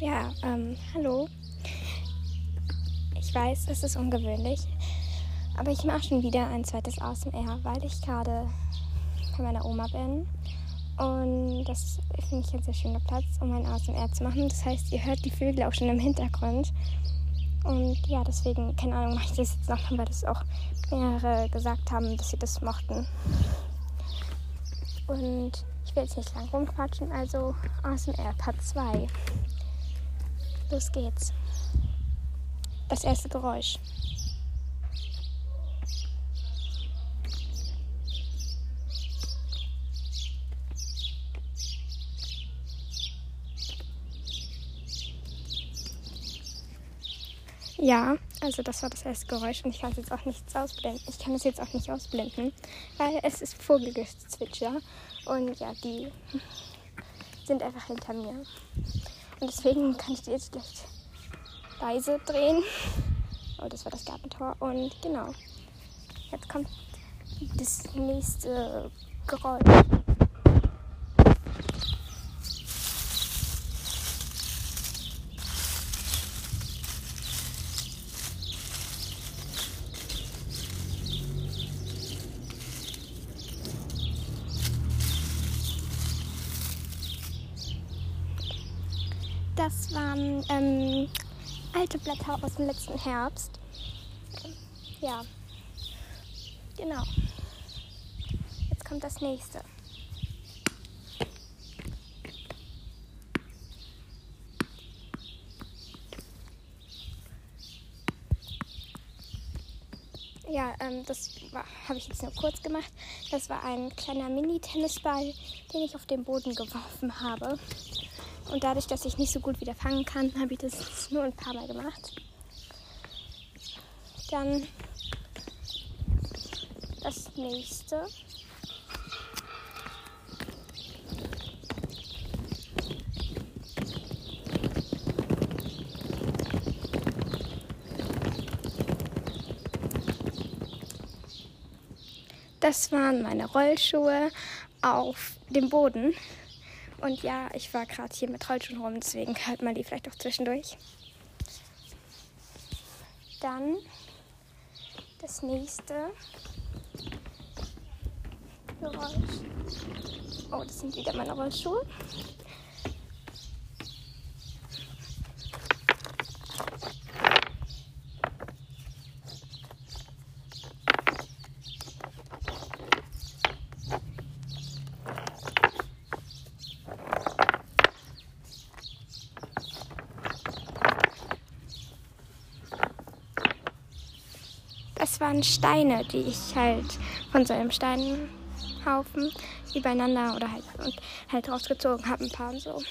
Ja, ähm, hallo. Ich weiß, es ist ungewöhnlich, aber ich mache schon wieder ein zweites ASMR, weil ich gerade bei meiner Oma bin. Und das finde ich ein sehr schöner Platz, um ein ASMR zu machen. Das heißt, ihr hört die Vögel auch schon im Hintergrund. Und ja, deswegen, keine Ahnung, mache ich das jetzt noch, weil das auch mehrere gesagt haben, dass sie das mochten. Und ich will jetzt nicht lang rumquatschen, also ASMR Part 2. Los geht's. Das erste Geräusch. Ja, also das war das erste Geräusch und ich kann es jetzt auch nichts ausblenden. Ich kann es jetzt auch nicht ausblenden, weil es ist Vogelgezwitscher und ja, die sind einfach hinter mir. Und deswegen kann ich die jetzt gleich leise drehen. Oh, das war das Gartentor. Und genau. Jetzt kommt das nächste Geräusch. Das waren ähm, alte Blätter aus dem letzten Herbst. Ja, genau. Jetzt kommt das nächste. Ja, ähm, das habe ich jetzt nur kurz gemacht. Das war ein kleiner Mini-Tennisball, den ich auf den Boden geworfen habe. Und dadurch, dass ich nicht so gut wieder fangen kann, habe ich das nur ein paar Mal gemacht. Dann das nächste. Das waren meine Rollschuhe auf dem Boden. Und ja, ich war gerade hier mit Rollschuhen rum, deswegen hört man die vielleicht auch zwischendurch. Dann das nächste Geräusch. Oh, das sind wieder meine Rollschuhe. Waren Steine, die ich halt von so einem Steinhaufen übereinander oder halt, und halt rausgezogen habe, ein paar und so.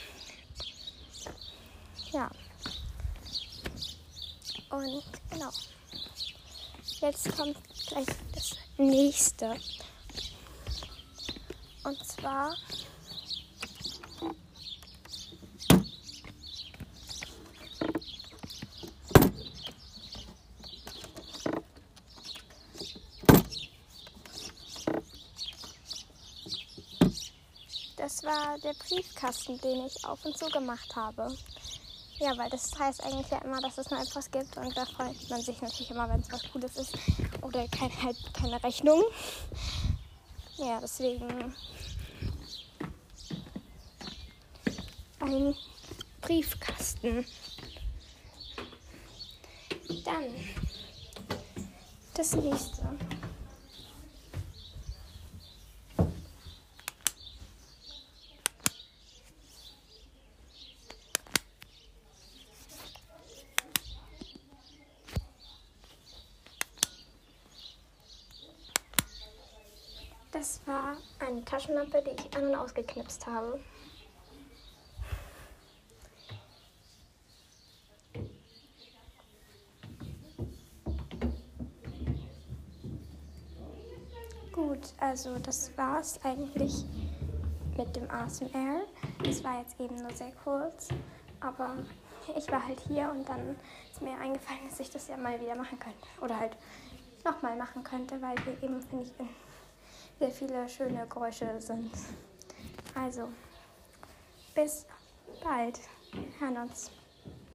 Ja. Und genau. Jetzt kommt gleich das nächste. Und zwar War der Briefkasten, den ich auf und zu gemacht habe. Ja, weil das heißt eigentlich ja immer, dass es nur etwas gibt und da freut man sich natürlich immer, wenn es was Cooles ist oder kein, halt keine Rechnung. Ja, deswegen ein Briefkasten. Dann das nächste. Das war eine Taschenlampe, die ich an- und ausgeknipst habe. Gut, also das war's eigentlich mit dem ASMR. Das war jetzt eben nur sehr kurz, aber ich war halt hier und dann ist mir eingefallen, dass ich das ja mal wieder machen könnte. Oder halt nochmal machen könnte, weil hier eben, finde ich, sehr viele schöne Geräusche sind. Also, bis bald. Wir hören uns.